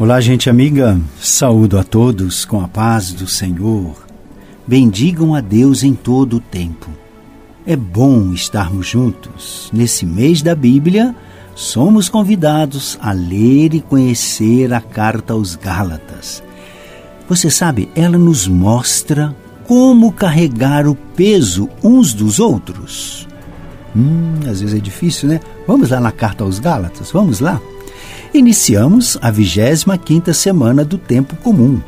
Olá, gente amiga. Saúdo a todos com a paz do Senhor. Bendigam a Deus em todo o tempo. É bom estarmos juntos. Nesse mês da Bíblia, somos convidados a ler e conhecer a carta aos Gálatas. Você sabe, ela nos mostra como carregar o peso uns dos outros. Hum, às vezes é difícil, né? Vamos lá na carta aos Gálatas? Vamos lá? Iniciamos a 25 quinta semana do tempo comum.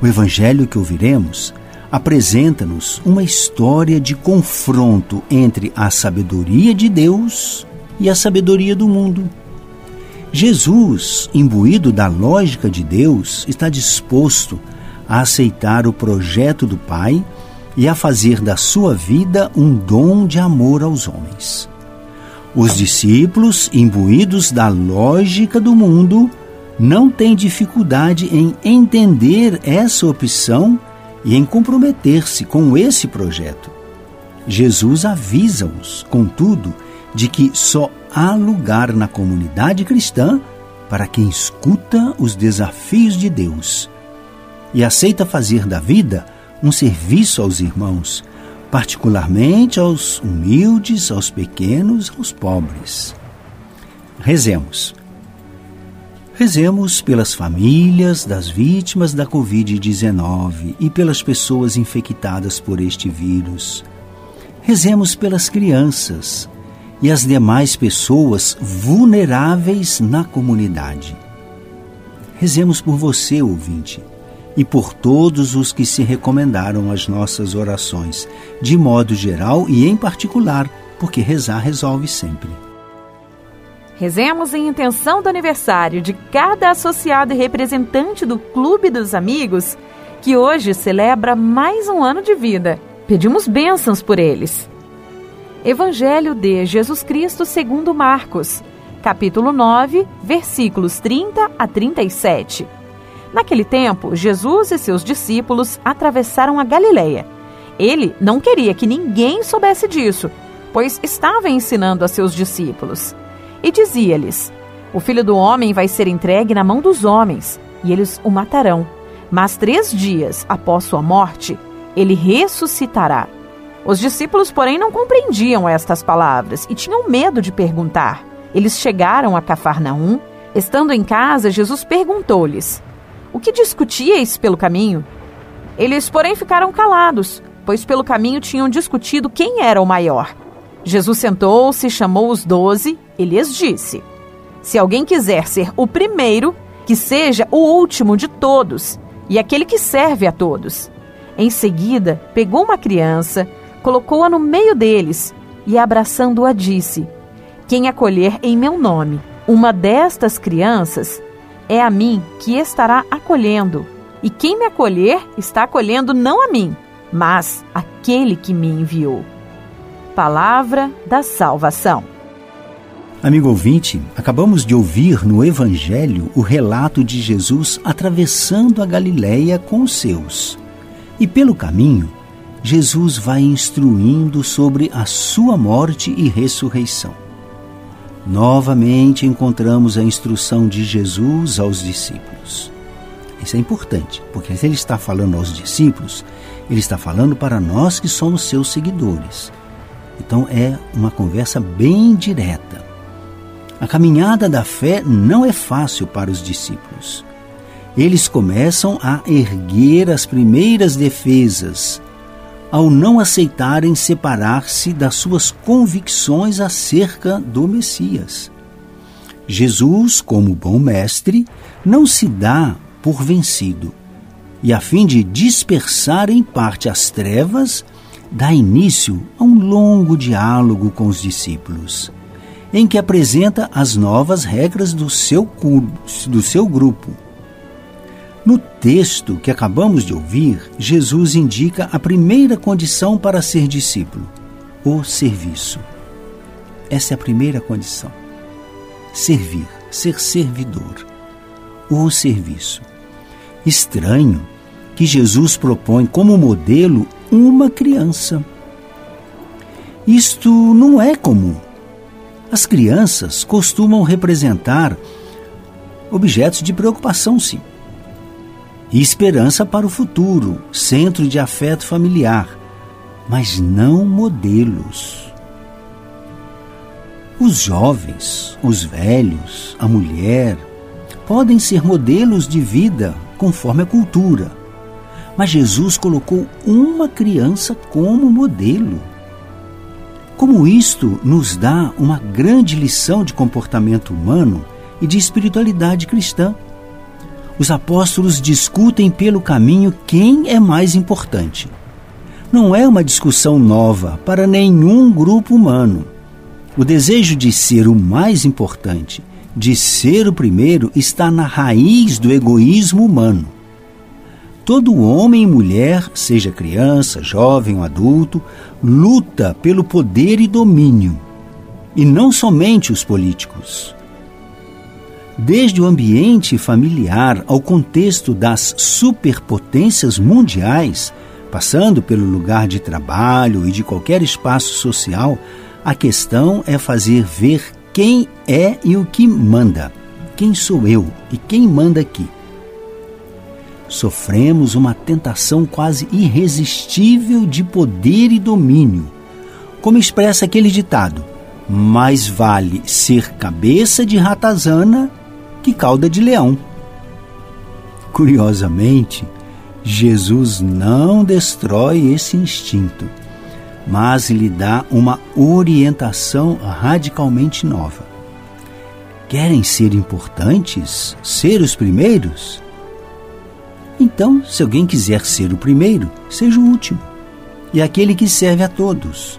O evangelho que ouviremos apresenta-nos uma história de confronto entre a sabedoria de Deus e a sabedoria do mundo. Jesus, imbuído da lógica de Deus, está disposto a aceitar o projeto do Pai e a fazer da sua vida um dom de amor aos homens. Os discípulos, imbuídos da lógica do mundo, não têm dificuldade em entender essa opção e em comprometer-se com esse projeto. Jesus avisa-os, contudo, de que só há lugar na comunidade cristã para quem escuta os desafios de Deus e aceita fazer da vida um serviço aos irmãos, particularmente aos humildes, aos pequenos, aos pobres. Rezemos. Rezemos pelas famílias das vítimas da Covid-19 e pelas pessoas infectadas por este vírus. Rezemos pelas crianças e as demais pessoas vulneráveis na comunidade. Rezemos por você, ouvinte, e por todos os que se recomendaram às nossas orações, de modo geral e em particular, porque rezar resolve sempre. Rezemos em intenção do aniversário de cada associado e representante do Clube dos Amigos, que hoje celebra mais um ano de vida. Pedimos bênçãos por eles. Evangelho de Jesus Cristo segundo Marcos, capítulo 9, versículos 30 a 37. Naquele tempo, Jesus e seus discípulos atravessaram a Galileia. Ele não queria que ninguém soubesse disso, pois estava ensinando a seus discípulos e dizia-lhes: O filho do homem vai ser entregue na mão dos homens, e eles o matarão. Mas três dias após sua morte, ele ressuscitará. Os discípulos, porém, não compreendiam estas palavras e tinham medo de perguntar. Eles chegaram a Cafarnaum. Estando em casa, Jesus perguntou-lhes: O que discutíeis pelo caminho? Eles, porém, ficaram calados, pois pelo caminho tinham discutido quem era o maior. Jesus sentou-se, chamou os doze e lhes disse: Se alguém quiser ser o primeiro, que seja o último de todos e aquele que serve a todos. Em seguida, pegou uma criança, colocou-a no meio deles e, abraçando-a, disse: Quem acolher em meu nome uma destas crianças, é a mim que estará acolhendo. E quem me acolher está acolhendo não a mim, mas aquele que me enviou palavra da salvação. Amigo ouvinte, acabamos de ouvir no Evangelho o relato de Jesus atravessando a Galiléia com os seus. E pelo caminho, Jesus vai instruindo sobre a sua morte e ressurreição. Novamente encontramos a instrução de Jesus aos discípulos. Isso é importante, porque se ele está falando aos discípulos, ele está falando para nós que somos seus seguidores. Então é uma conversa bem direta. A caminhada da fé não é fácil para os discípulos. Eles começam a erguer as primeiras defesas ao não aceitarem separar-se das suas convicções acerca do Messias. Jesus, como bom mestre, não se dá por vencido e, a fim de dispersar em parte as trevas, dá início a um longo diálogo com os discípulos, em que apresenta as novas regras do seu, do seu grupo. No texto que acabamos de ouvir, Jesus indica a primeira condição para ser discípulo: o serviço. Essa é a primeira condição. Servir, ser servidor. O serviço. Estranho que Jesus propõe como modelo uma criança. Isto não é comum. As crianças costumam representar objetos de preocupação, sim. E esperança para o futuro, centro de afeto familiar, mas não modelos. Os jovens, os velhos, a mulher, podem ser modelos de vida conforme a cultura. Mas Jesus colocou uma criança como modelo. Como isto nos dá uma grande lição de comportamento humano e de espiritualidade cristã. Os apóstolos discutem pelo caminho quem é mais importante. Não é uma discussão nova para nenhum grupo humano. O desejo de ser o mais importante, de ser o primeiro, está na raiz do egoísmo humano. Todo homem e mulher, seja criança, jovem ou adulto, luta pelo poder e domínio. E não somente os políticos. Desde o ambiente familiar ao contexto das superpotências mundiais, passando pelo lugar de trabalho e de qualquer espaço social, a questão é fazer ver quem é e o que manda. Quem sou eu e quem manda aqui? sofremos uma tentação quase irresistível de poder e domínio. Como expressa aquele ditado: mais vale ser cabeça de ratazana que cauda de leão. Curiosamente, Jesus não destrói esse instinto, mas lhe dá uma orientação radicalmente nova. Querem ser importantes? Ser os primeiros? Então, se alguém quiser ser o primeiro, seja o último. E aquele que serve a todos.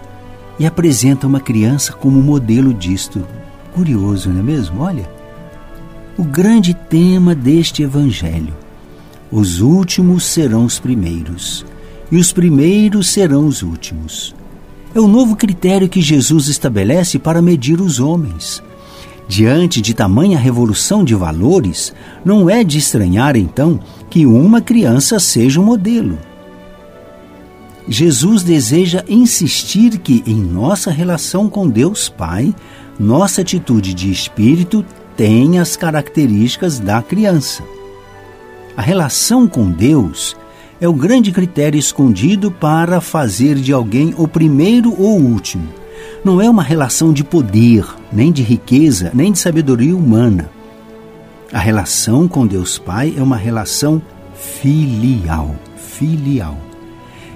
E apresenta uma criança como modelo disto. Curioso, não é mesmo? Olha. O grande tema deste evangelho: os últimos serão os primeiros, e os primeiros serão os últimos. É o novo critério que Jesus estabelece para medir os homens. Diante de tamanha revolução de valores, não é de estranhar então que uma criança seja um modelo. Jesus deseja insistir que, em nossa relação com Deus Pai, nossa atitude de espírito tem as características da criança. A relação com Deus é o grande critério escondido para fazer de alguém o primeiro ou último não é uma relação de poder, nem de riqueza, nem de sabedoria humana. A relação com Deus Pai é uma relação filial, filial.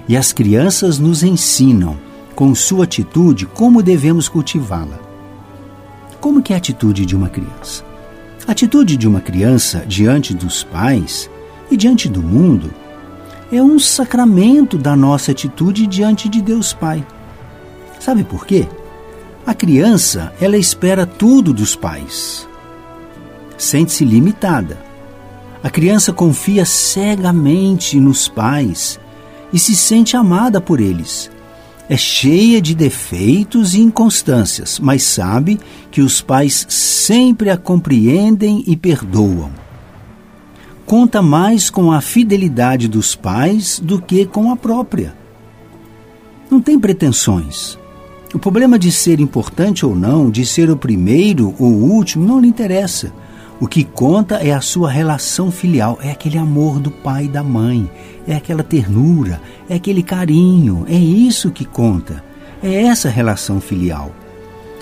E as crianças nos ensinam, com sua atitude, como devemos cultivá-la. Como que é a atitude de uma criança? A atitude de uma criança diante dos pais e diante do mundo é um sacramento da nossa atitude diante de Deus Pai. Sabe por quê? A criança, ela espera tudo dos pais. Sente-se limitada. A criança confia cegamente nos pais e se sente amada por eles. É cheia de defeitos e inconstâncias, mas sabe que os pais sempre a compreendem e perdoam. Conta mais com a fidelidade dos pais do que com a própria. Não tem pretensões o problema de ser importante ou não, de ser o primeiro ou o último, não lhe interessa. O que conta é a sua relação filial, é aquele amor do pai e da mãe, é aquela ternura, é aquele carinho, é isso que conta. É essa relação filial.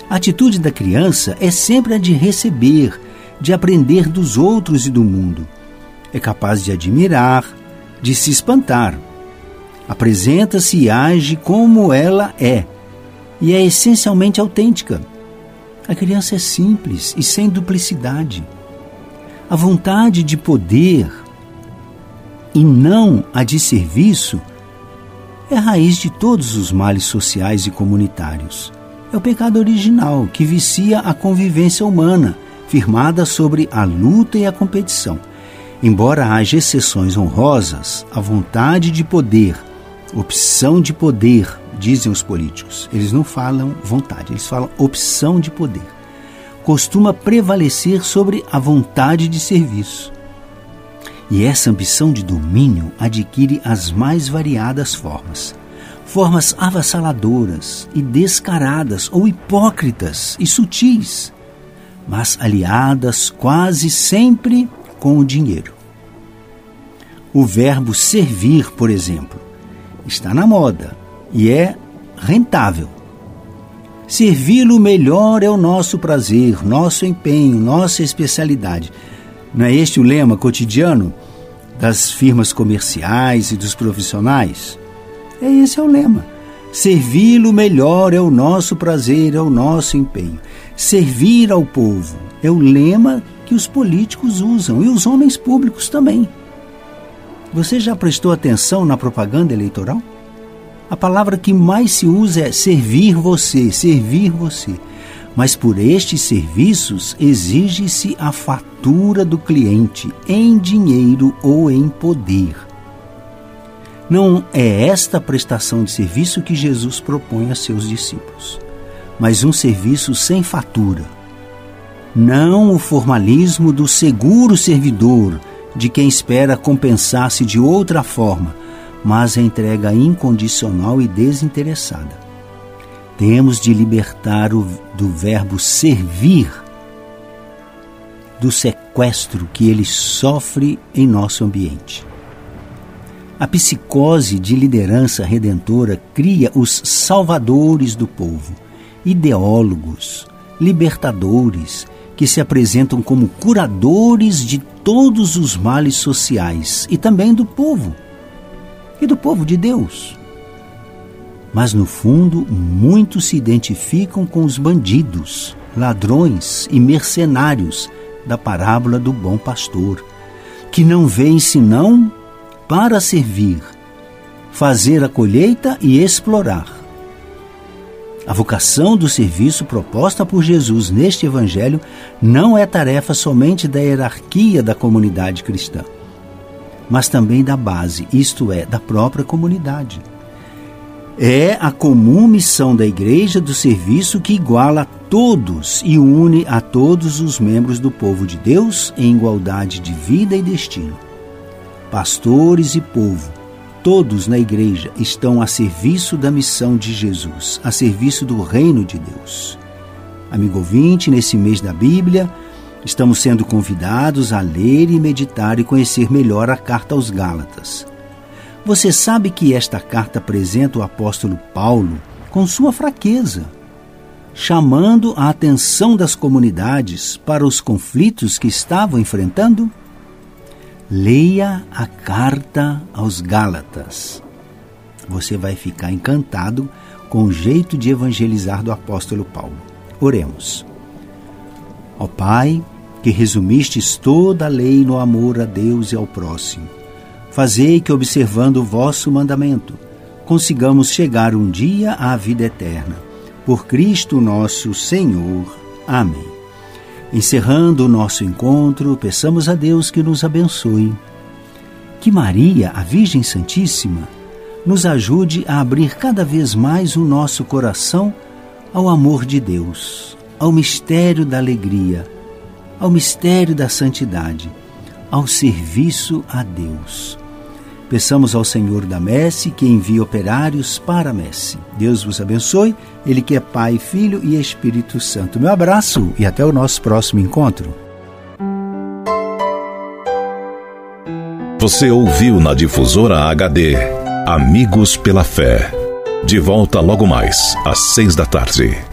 A atitude da criança é sempre a de receber, de aprender dos outros e do mundo. É capaz de admirar, de se espantar. Apresenta-se e age como ela é e é essencialmente autêntica. A criança é simples e sem duplicidade. A vontade de poder e não a de serviço é a raiz de todos os males sociais e comunitários. É o pecado original que vicia a convivência humana, firmada sobre a luta e a competição. Embora haja exceções honrosas, a vontade de poder, opção de poder, dizem os políticos. Eles não falam vontade, eles falam opção de poder. Costuma prevalecer sobre a vontade de serviço. E essa ambição de domínio adquire as mais variadas formas. Formas avassaladoras e descaradas ou hipócritas e sutis, mas aliadas quase sempre com o dinheiro. O verbo servir, por exemplo, está na moda e é rentável. Servi-lo melhor é o nosso prazer, nosso empenho, nossa especialidade. Não é este o lema cotidiano das firmas comerciais e dos profissionais? É esse é o lema. Servi-lo melhor é o nosso prazer, é o nosso empenho. Servir ao povo é o lema que os políticos usam e os homens públicos também. Você já prestou atenção na propaganda eleitoral? A palavra que mais se usa é servir você, servir você. Mas por estes serviços exige-se a fatura do cliente em dinheiro ou em poder. Não é esta prestação de serviço que Jesus propõe a seus discípulos, mas um serviço sem fatura não o formalismo do seguro servidor, de quem espera compensar-se de outra forma, mas a entrega incondicional e desinteressada. Temos de libertar o, do verbo servir do sequestro que ele sofre em nosso ambiente. A psicose de liderança redentora cria os salvadores do povo, ideólogos, libertadores, que se apresentam como curadores de todos os males sociais e também do povo e do povo de Deus. Mas no fundo, muitos se identificam com os bandidos, ladrões e mercenários da parábola do bom pastor, que não veem senão para servir, fazer a colheita e explorar a vocação do serviço proposta por Jesus neste Evangelho não é tarefa somente da hierarquia da comunidade cristã, mas também da base, isto é, da própria comunidade. É a comum missão da Igreja do serviço que iguala todos e une a todos os membros do povo de Deus em igualdade de vida e destino. Pastores e povo Todos na igreja estão a serviço da missão de Jesus, a serviço do reino de Deus. Amigo ouvinte, nesse mês da Bíblia, estamos sendo convidados a ler e meditar e conhecer melhor a carta aos Gálatas. Você sabe que esta carta apresenta o apóstolo Paulo com sua fraqueza, chamando a atenção das comunidades para os conflitos que estavam enfrentando? Leia a carta aos Gálatas. Você vai ficar encantado com o jeito de evangelizar do apóstolo Paulo. Oremos. Ó Pai, que resumistes toda a lei no amor a Deus e ao próximo, fazei que, observando o vosso mandamento, consigamos chegar um dia à vida eterna. Por Cristo nosso Senhor. Amém. Encerrando o nosso encontro, peçamos a Deus que nos abençoe. Que Maria, a Virgem Santíssima, nos ajude a abrir cada vez mais o nosso coração ao amor de Deus, ao mistério da alegria, ao mistério da santidade, ao serviço a Deus. Peçamos ao Senhor da Messe que envie operários para a Messe. Deus vos abençoe, Ele que é Pai, Filho e Espírito Santo. Meu abraço e até o nosso próximo encontro. Você ouviu na Difusora HD Amigos pela Fé. De volta logo mais, às seis da tarde.